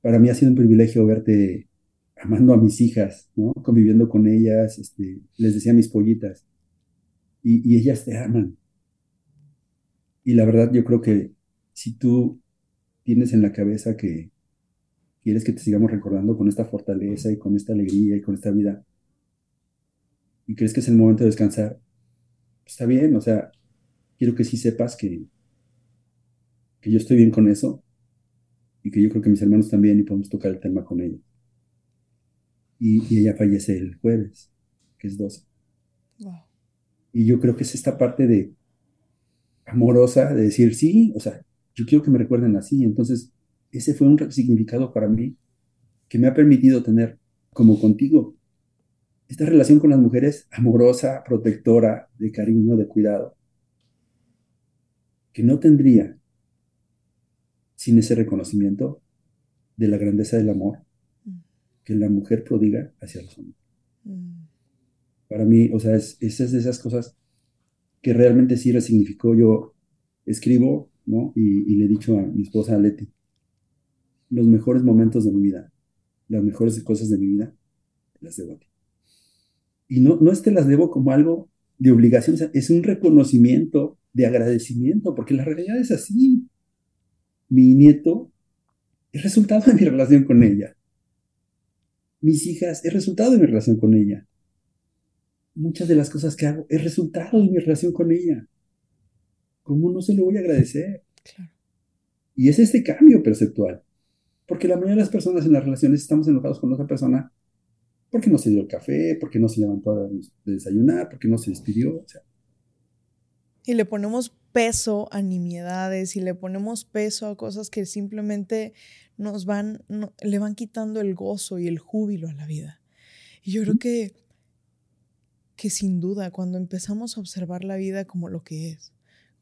Para mí ha sido un privilegio verte amando a mis hijas, ¿no? Conviviendo con ellas, este, les decía mis pollitas. Y, ellas te aman. Y la verdad, yo creo que si tú tienes en la cabeza que quieres que te sigamos recordando con esta fortaleza y con esta alegría y con esta vida, y crees que es el momento de descansar, pues está bien, o sea, quiero que sí sepas que, que yo estoy bien con eso y que yo creo que mis hermanos también y podemos tocar el tema con ellos y, ella fallece el jueves, que es 12. Y yo creo que es esta parte de amorosa, de decir, sí, o sea, yo quiero que me recuerden así. Entonces, ese fue un significado para mí que me ha permitido tener, como contigo, esta relación con las mujeres amorosa, protectora, de cariño, de cuidado, que no tendría sin ese reconocimiento de la grandeza del amor que la mujer prodiga hacia los hombres. Mm. Para mí, o sea, es, esas de esas cosas que realmente sí resignificó. Yo escribo, Y, le he dicho a mi esposa, Leti, los mejores momentos de mi vida, las mejores cosas de mi vida, las debo a ti. Y no, no es que las debo como algo de obligación, es un reconocimiento de agradecimiento, porque la realidad es así. Mi nieto es resultado de mi relación con ella mis hijas es resultado de mi relación con ella. Muchas de las cosas que hago es resultado de mi relación con ella. ¿Cómo no se lo voy a agradecer? Y es este cambio perceptual. Porque la mayoría de las personas en las relaciones estamos enojados con otra persona porque no se dio el café, porque no se levantó a desayunar, porque no se despidió. Y le ponemos peso a nimiedades y le ponemos peso a cosas que simplemente nos van, le van quitando el gozo y el júbilo a la vida. Y yo creo que, que sin duda, cuando empezamos a observar la vida como lo que es,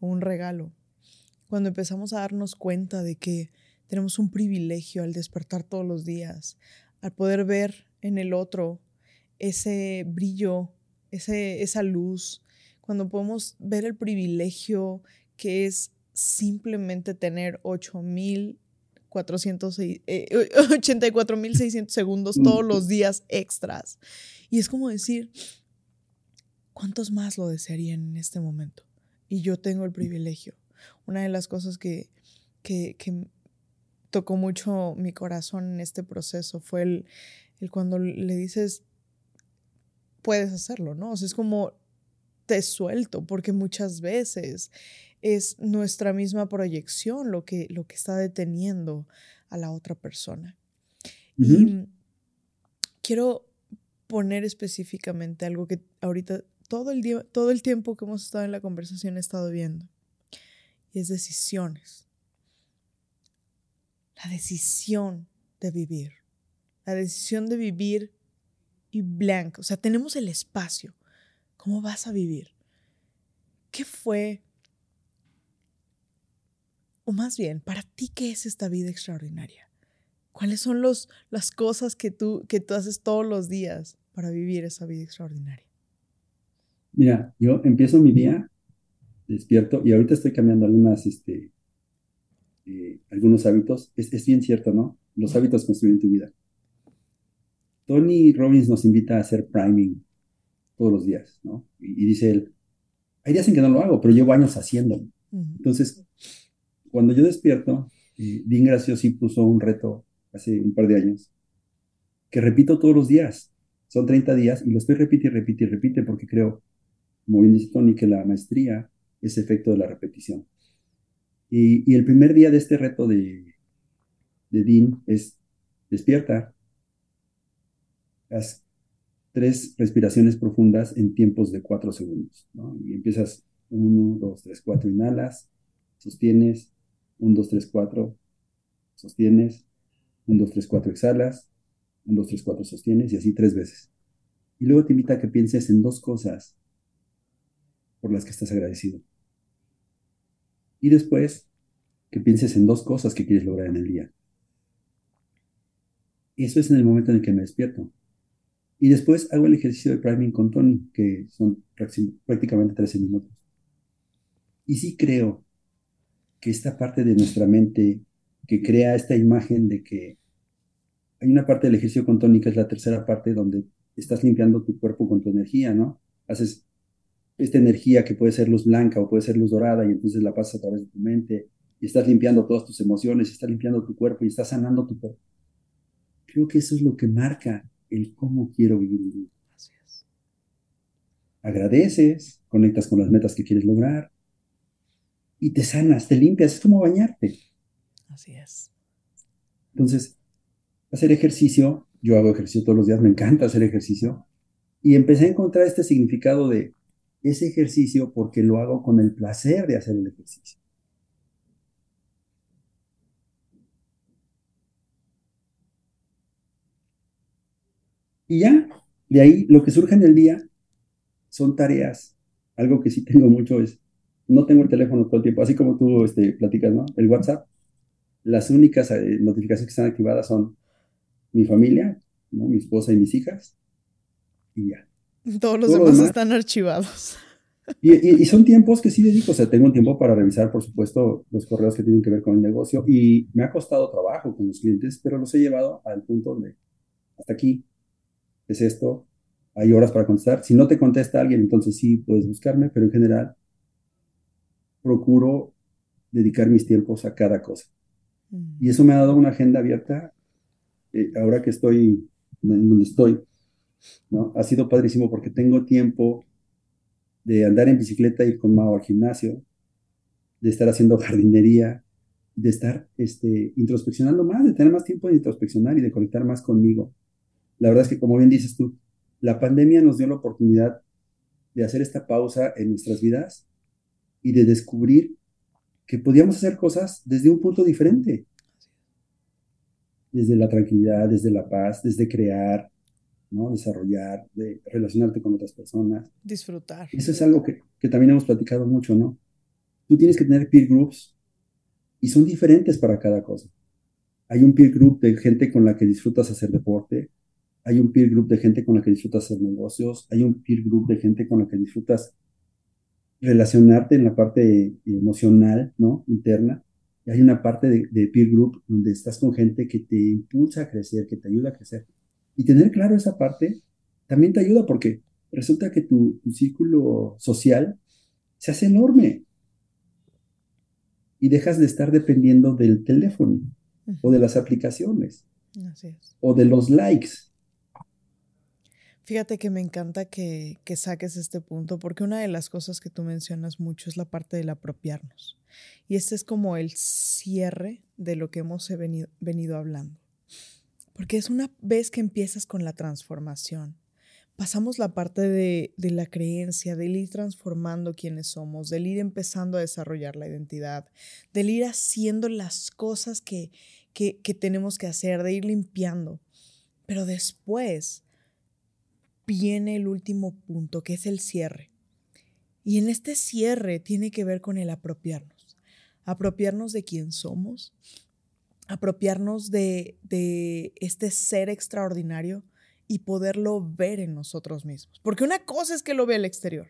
un regalo, cuando empezamos a darnos cuenta de que tenemos un privilegio al despertar todos los días, al poder ver en el otro ese brillo, ese, esa luz, cuando podemos ver el privilegio que es simplemente tener 8000 84.600 eh, segundos todos los días extras. Y es como decir, ¿cuántos más lo desearían en este momento? Y yo tengo el privilegio. Una de las cosas que, que, tocó mucho mi corazón en este proceso fue el, el cuando le dices, puedes hacerlo, ¿no? O sea, es como te suelto, porque muchas veces es nuestra misma proyección lo que, lo que está deteniendo a la otra persona. Y quiero poner específicamente algo que ahorita todo el, día, todo el tiempo que hemos estado en la conversación he estado viendo, y es decisiones. La decisión de vivir, la decisión de vivir y blanco, o sea, tenemos el espacio. ¿Cómo vas a vivir? ¿Qué fue o más bien, para ti, ¿qué es esta vida extraordinaria? ¿Cuáles son los, las cosas que tú, que tú haces todos los días para vivir esa vida extraordinaria? Mira, yo empiezo mi día, despierto, y ahorita estoy cambiando algunas, este, eh, algunos hábitos. Es, es, bien cierto, ¿no? Los hábitos construyen tu vida. Tony Robbins nos invita a hacer priming todos los días, ¿no? Y, dice él, hay días en que no lo hago, pero llevo años haciéndolo. Entonces, cuando yo despierto, eh, Dean Graciosi puso un reto hace un par de años, que repito todos los días. Son 30 días y lo estoy repite y repite y repite porque creo, como bien dice que la maestría ese efecto de la repetición. Y, y el primer día de este reto de, de Dean es despierta, haz tres respiraciones profundas en tiempos de cuatro segundos. ¿no? Y empiezas uno, dos, tres, cuatro, inhalas, sostienes, un, dos, tres, cuatro, sostienes, un, dos, tres, cuatro, exhalas, un, dos, tres, cuatro, sostienes y así tres veces. Y luego te invita a que pienses en dos cosas por las que estás agradecido. Y después que pienses en dos cosas que quieres lograr en el día. Eso es en el momento en el que me despierto. Y después hago el ejercicio de priming con Tony, que son prácticamente 13 minutos. Y sí creo que esta parte de nuestra mente que crea esta imagen de que hay una parte del ejercicio con Tony que es la tercera parte donde estás limpiando tu cuerpo con tu energía, ¿no? Haces esta energía que puede ser luz blanca o puede ser luz dorada y entonces la pasas a través de tu mente y estás limpiando todas tus emociones, y estás limpiando tu cuerpo y estás sanando tu cuerpo. Creo que eso es lo que marca el cómo quiero vivir mi vida. Agradeces, conectas con las metas que quieres lograr y te sanas, te limpias, es como bañarte. Así es. Entonces, hacer ejercicio, yo hago ejercicio todos los días, me encanta hacer ejercicio, y empecé a encontrar este significado de ese ejercicio porque lo hago con el placer de hacer el ejercicio. Y ya, de ahí lo que surge en el día son tareas. Algo que sí tengo mucho es, no tengo el teléfono todo el tiempo, así como tú este, platicas, ¿no? El WhatsApp, las únicas eh, notificaciones que están activadas son mi familia, ¿no? Mi esposa y mis hijas, y ya. Todos los demás, están archivados. Y, y, son tiempos que sí dedico, o sea, tengo un tiempo para revisar, por supuesto, los correos que tienen que ver con el negocio y me ha costado trabajo con los clientes, pero los he llevado al punto donde hasta aquí, es esto, hay horas para contestar. Si no te contesta alguien, entonces sí puedes buscarme, pero en general procuro dedicar mis tiempos a cada cosa. Mm. Y eso me ha dado una agenda abierta eh, ahora que estoy en donde estoy. ¿No? Ha sido padrísimo porque tengo tiempo de andar en bicicleta, ir con Mao al gimnasio, de estar haciendo jardinería, de estar este, introspeccionando más, de tener más tiempo de introspeccionar y de conectar más conmigo la verdad es que, como bien dices tú, la pandemia nos dio la oportunidad de hacer esta pausa en nuestras vidas y de descubrir que podíamos hacer cosas desde un punto diferente. Desde la tranquilidad, desde la paz, desde crear, ¿no? Desarrollar, de relacionarte con otras personas. Disfrutar. Eso es algo que, que también hemos platicado mucho, ¿no? Tú tienes que tener peer groups y son diferentes para cada cosa. Hay un peer group de gente con la que disfrutas hacer deporte, hay un peer group de gente con la que disfrutas hacer negocios, hay un peer group de gente con la que disfrutas relacionarte en la parte emocional, ¿no? Interna. Y hay una parte de, peer group donde estás con gente que te impulsa a crecer, que te ayuda a crecer. Y tener claro esa parte también te ayuda porque resulta que tu, círculo social se hace enorme y dejas de estar dependiendo del teléfono o de las aplicaciones o de los likes Fíjate que me encanta que, saques este punto, porque una de las cosas que tú mencionas mucho es la parte del apropiarnos. Y este es como el cierre de lo que hemos venido, venido hablando. Porque es una vez que empiezas con la transformación, pasamos la parte de, la creencia, del ir transformando quienes somos, del ir empezando a desarrollar la identidad, del ir haciendo las cosas que, que, que tenemos que hacer, de ir limpiando. Pero después viene el último punto, que es el cierre. Y en este cierre tiene que ver con el apropiarnos. Apropiarnos de quién somos, apropiarnos de, de este ser extraordinario y poderlo ver en nosotros mismos. Porque una cosa es que lo vea el exterior,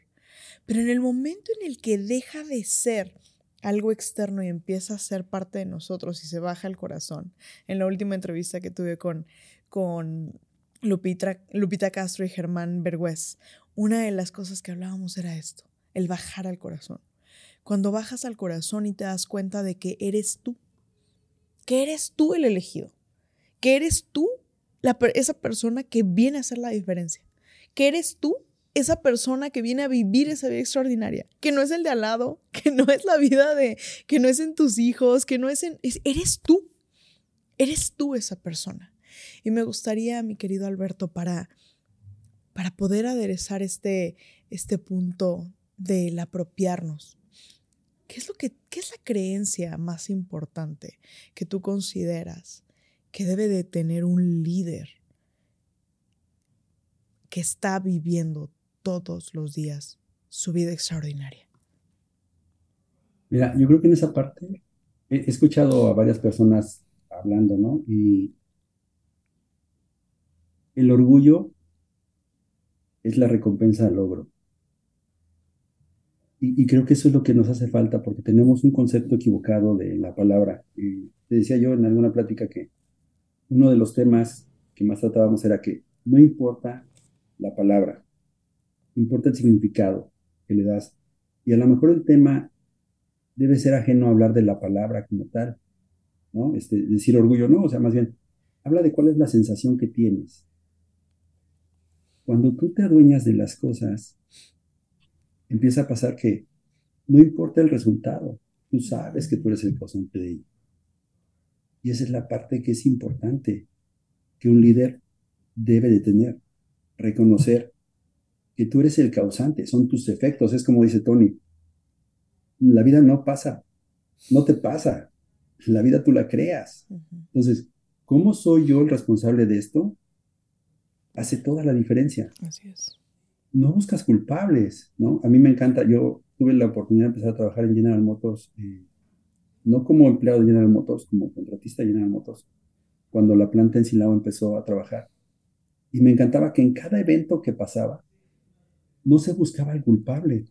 pero en el momento en el que deja de ser algo externo y empieza a ser parte de nosotros y se baja el corazón. En la última entrevista que tuve con, con Lupita, Lupita Castro y Germán Bergüez, una de las cosas que hablábamos era esto, el bajar al corazón. Cuando bajas al corazón y te das cuenta de que eres tú, que eres tú el elegido, que eres tú esa persona que viene a hacer la diferencia, que eres tú esa persona que viene a vivir esa vida extraordinaria, que no es el de al lado, que no es la vida de, que no es en tus hijos, que no es en, eres tú, eres tú esa persona. Y me gustaría, mi querido Alberto, para, para poder aderezar este, este punto del apropiarnos, ¿qué es, lo que, ¿qué es la creencia más importante que tú consideras que debe de tener un líder que está viviendo todos los días su vida extraordinaria? Mira, yo creo que en esa parte he escuchado a varias personas hablando, ¿no? Y el orgullo es la recompensa del logro. Y, creo que eso es lo que nos hace falta porque tenemos un concepto equivocado de la palabra. Y te decía yo en alguna plática que uno de los temas que más tratábamos era que no importa la palabra, importa el significado que le das. Y a lo mejor el tema debe ser ajeno a hablar de la palabra como tal, ¿no? Este, decir orgullo, no, o sea, más bien, habla de cuál es la sensación que tienes. Cuando tú te adueñas de las cosas, empieza a pasar que no importa el resultado, tú sabes que tú eres el causante de ello. Y esa es la parte que es importante, que un líder debe de tener, reconocer que tú eres el causante, son tus efectos, es como dice Tony, la vida no pasa, no te pasa, la vida tú la creas. Entonces, ¿cómo soy yo el responsable de esto? Hace toda la diferencia. Así es. No buscas culpables, ¿no? A mí me encanta, yo tuve la oportunidad de empezar a trabajar en General Motors, eh, no como empleado de General Motors, como contratista de General Motors, cuando la planta en Silao empezó a trabajar. Y me encantaba que en cada evento que pasaba, no se buscaba el culpable,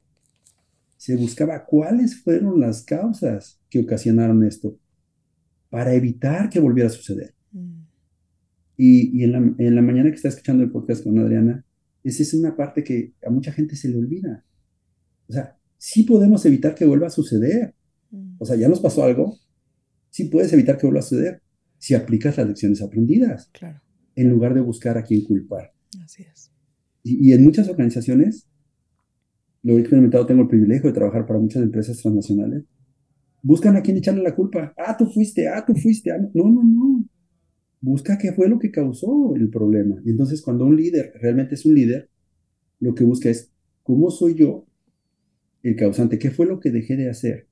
se buscaba cuáles fueron las causas que ocasionaron esto para evitar que volviera a suceder. Mm. Y, en, la, mañana que está escuchando el podcast con Adriana, esa es una parte que a mucha gente se le olvida. O sea, sí podemos evitar que vuelva a suceder. Mm. O sea, ya nos pasó algo, sí puedes evitar que vuelva a suceder si aplicas las lecciones aprendidas. Claro. En lugar de buscar a quién culpar. Así es. Y, en muchas organizaciones, lo he experimentado, tengo el privilegio de trabajar para muchas empresas transnacionales, buscan a quién echarle la culpa. Ah, tú fuiste, ah, tú fuiste. Ah, no, no, no. Busca qué fue lo que causó el problema. Y entonces cuando un líder realmente es un líder, lo que busca es, ¿cómo soy yo el causante? ¿Qué fue lo que dejé de hacer?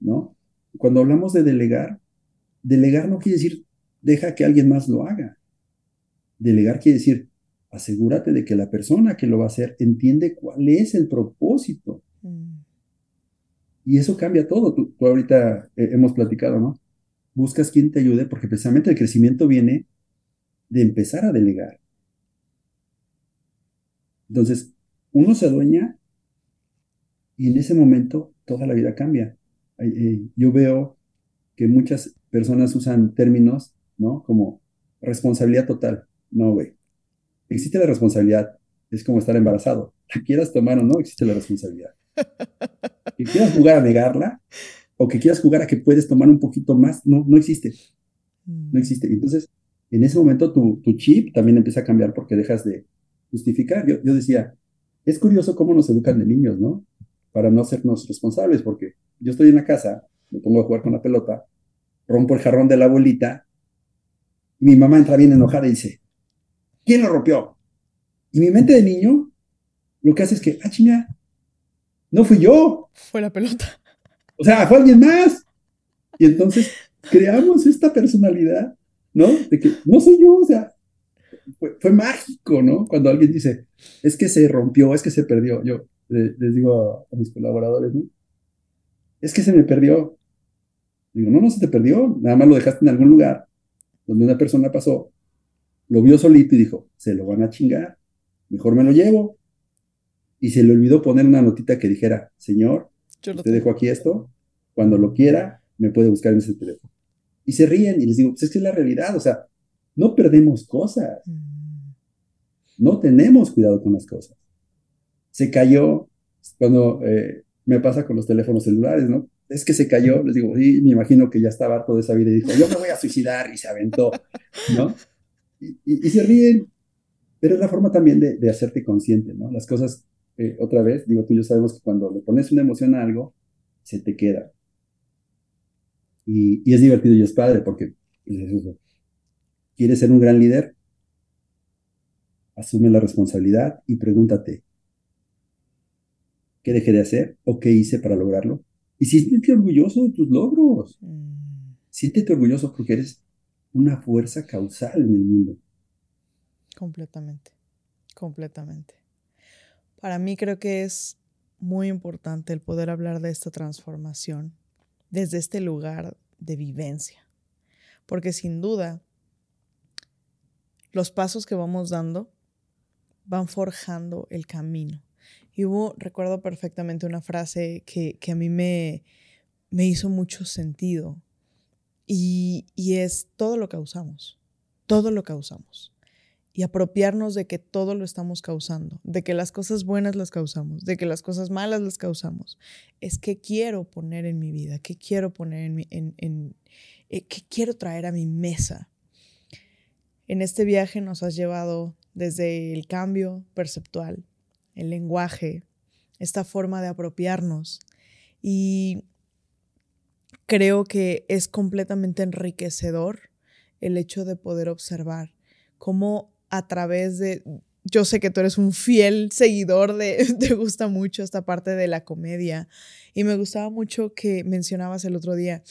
¿No? Cuando hablamos de delegar, delegar no quiere decir, deja que alguien más lo haga. Delegar quiere decir, asegúrate de que la persona que lo va a hacer entiende cuál es el propósito. Mm. Y eso cambia todo. Tú, ahorita eh, hemos platicado, ¿no? Buscas quien te ayude porque precisamente el crecimiento viene de empezar a delegar. Entonces, uno se adueña y en ese momento toda la vida cambia. Eh, yo veo que muchas personas usan términos, ¿no? Como responsabilidad total. No, güey existe la responsabilidad. Es como estar embarazado. Que quieras tomar o no, existe la responsabilidad. Que quieras jugar a negarla o que quieras jugar a que puedes tomar un poquito más, no, no existe. No existe. Entonces, en ese momento tu, tu chip también empieza a cambiar porque dejas de justificar. Yo, yo decía, es curioso cómo nos educan de niños, ¿no? Para no hacernos responsables, porque yo estoy en la casa, me pongo a jugar con la pelota, rompo el jarrón de la abuelita, y mi mamá entra bien enojada y dice, ¿Quién lo rompió? Y mi mente de niño lo que hace es que, ah, chinga, no fui yo. Fue la pelota. O sea, fue alguien más. Y entonces creamos esta personalidad, ¿no? De que no soy yo, o sea, fue, mágico, ¿no? Cuando alguien dice, es que se rompió, es que se perdió. Yo les digo a, mis colaboradores, ¿no? Es que se me perdió. Digo, no, no se te perdió, nada más lo dejaste en algún lugar donde una persona pasó lo vio solito y dijo, se lo van a chingar, mejor me lo llevo. Y se le olvidó poner una notita que dijera, señor, te dejo aquí esto, cuando lo quiera, me puede buscar en ese teléfono. Y se ríen y les digo, pues es que es la realidad, o sea, no perdemos cosas. Mm. No tenemos cuidado con las cosas. Se cayó cuando eh, me pasa con los teléfonos celulares, ¿no? Es que se cayó, les digo, sí, me imagino que ya estaba toda esa vida y dijo, yo me voy a suicidar y se aventó, ¿no? y, se ríen. Pero es la forma también de, hacerte consciente, ¿no? Las cosas, eh, otra vez, digo, tú y yo sabemos que cuando le pones una emoción a algo, se te queda. Y, es divertido y es padre porque pues, quieres ser un gran líder, asume la responsabilidad y pregúntate, ¿qué dejé de hacer o qué hice para lograrlo? Y siéntete orgulloso de tus logros. Mm. Siéntete orgulloso porque eres una fuerza causal en el mundo. Completamente, completamente. Para mí creo que es muy importante el poder hablar de esta transformación desde este lugar de vivencia, porque sin duda los pasos que vamos dando van forjando el camino. Y recuerdo perfectamente una frase que, a mí me, me hizo mucho sentido y, y es todo lo causamos, todo lo causamos. Y apropiarnos de que todo lo estamos causando, de que las cosas buenas las causamos, de que las cosas malas las causamos. Es que quiero poner en mi vida, qué quiero poner en mi, en, en eh, qué quiero traer a mi mesa. En este viaje nos has llevado desde el cambio perceptual, el lenguaje, esta forma de apropiarnos. Y creo que es completamente enriquecedor el hecho de poder observar cómo a través de... Yo sé que tú eres un fiel seguidor de, te gusta mucho esta parte de la comedia y me gustaba mucho que mencionabas el otro día,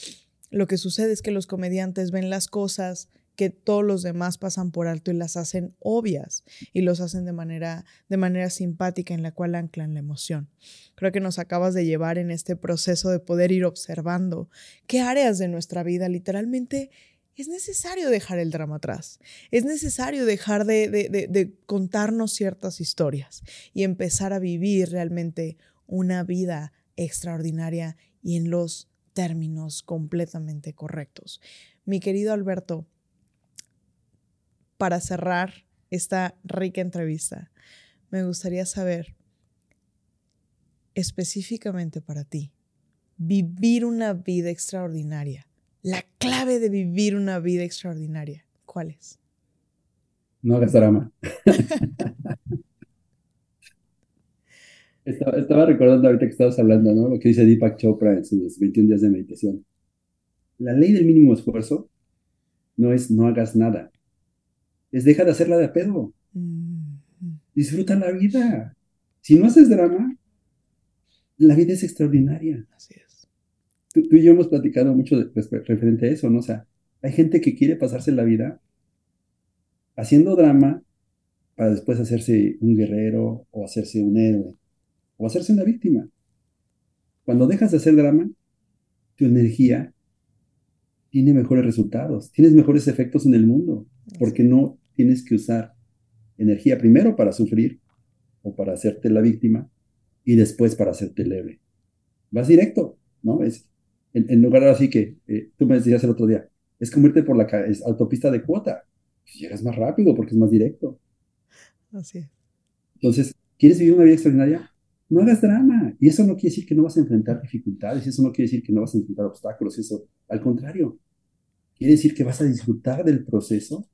lo que sucede es que los comediantes ven las cosas que todos los demás pasan por alto y las hacen obvias y los hacen de manera, de manera simpática en la cual anclan la emoción. Creo que nos acabas de llevar en este proceso de poder ir observando qué áreas de nuestra vida literalmente es necesario dejar el drama atrás, es necesario dejar de, de contarnos ciertas historias y empezar a vivir realmente una vida extraordinaria y en los términos completamente correctos. Mi querido Alberto, para cerrar esta rica entrevista, me gustaría saber específicamente para ti, vivir una vida extraordinaria. La clave de vivir una vida extraordinaria, ¿cuál es? No hagas drama. estaba, recordando ahorita que estabas hablando, ¿no? Lo que dice Deepak Chopra en sus 21 días de meditación. La ley del mínimo esfuerzo no es no hagas nada, es deja de hacerla de pedo. Mm. Disfruta la vida. Si no haces drama, la vida es extraordinaria. Así es. Tú, y yo hemos platicado mucho referente a eso, ¿no? O sea, hay gente que quiere pasarse la vida haciendo drama para después hacerse un guerrero o hacerse un héroe o hacerse una víctima. Cuando dejas de hacer drama, tu energía tiene mejores resultados, tienes mejores efectos en el mundo, porque no tienes que usar energía primero para sufrir o para hacerte la víctima y después para hacerte leve. Vas directo, ¿no? Es, en, lugar de así que eh, tú me decías el otro día, es como irte por la autopista de cuota. Pues llegas más rápido porque es más directo. Así es. Entonces, ¿quieres vivir una vida extraordinaria? No hagas drama. Y eso no quiere decir que no vas a enfrentar dificultades, eso no quiere decir que no vas a enfrentar obstáculos, eso, al contrario, quiere decir que vas a disfrutar del proceso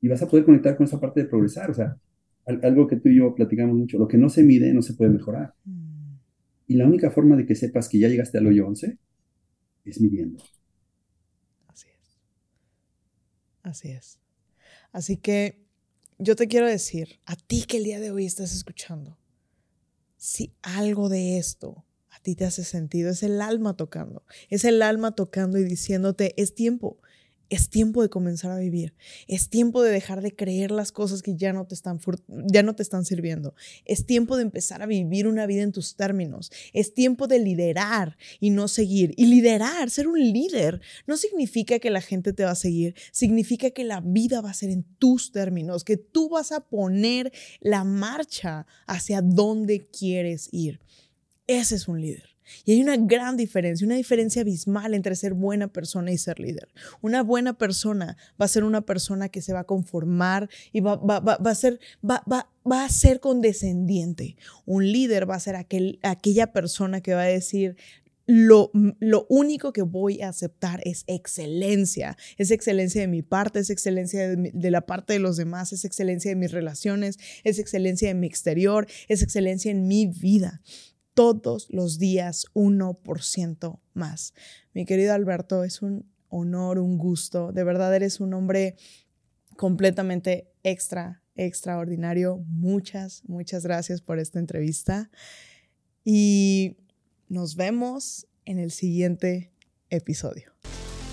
y vas a poder conectar con esa parte de progresar. O sea, algo que tú y yo platicamos mucho, lo que no se mide no se puede mejorar. Mm. Y la única forma de que sepas que ya llegaste al hoyo 11 es midiendo. Así es. Así es. Así que yo te quiero decir, a ti que el día de hoy estás escuchando, si algo de esto a ti te hace sentido, es el alma tocando, es el alma tocando y diciéndote, es tiempo, es tiempo de comenzar a vivir. Es tiempo de dejar de creer las cosas que ya no te están, ya no te están sirviendo. Es tiempo de empezar a vivir una vida en tus términos. Es tiempo de liderar y no seguir. Y liderar, ser un líder, no significa que la gente te va a seguir. Significa que la vida va a ser en tus términos, que tú vas a poner la marcha hacia donde quieres ir. Ese es un líder. Y hay una gran diferencia, una diferencia abismal entre ser buena persona y ser líder. Una buena persona va a ser una persona que se va a conformar y va, a, ser, va, a ser condescendiente. Un líder va a ser aquel, aquella persona que va a decir, lo, lo, único que voy a aceptar es excelencia. Es excelencia de mi parte, es excelencia de, de, la parte de los demás, es excelencia de mis relaciones, es excelencia de mi exterior, es excelencia en mi vida. Todos los días 1% más. Mi querido Alberto, es un honor, un gusto. De verdad eres un hombre completamente extra, extraordinario. Muchas, muchas gracias por esta entrevista. Y nos vemos en el siguiente episodio.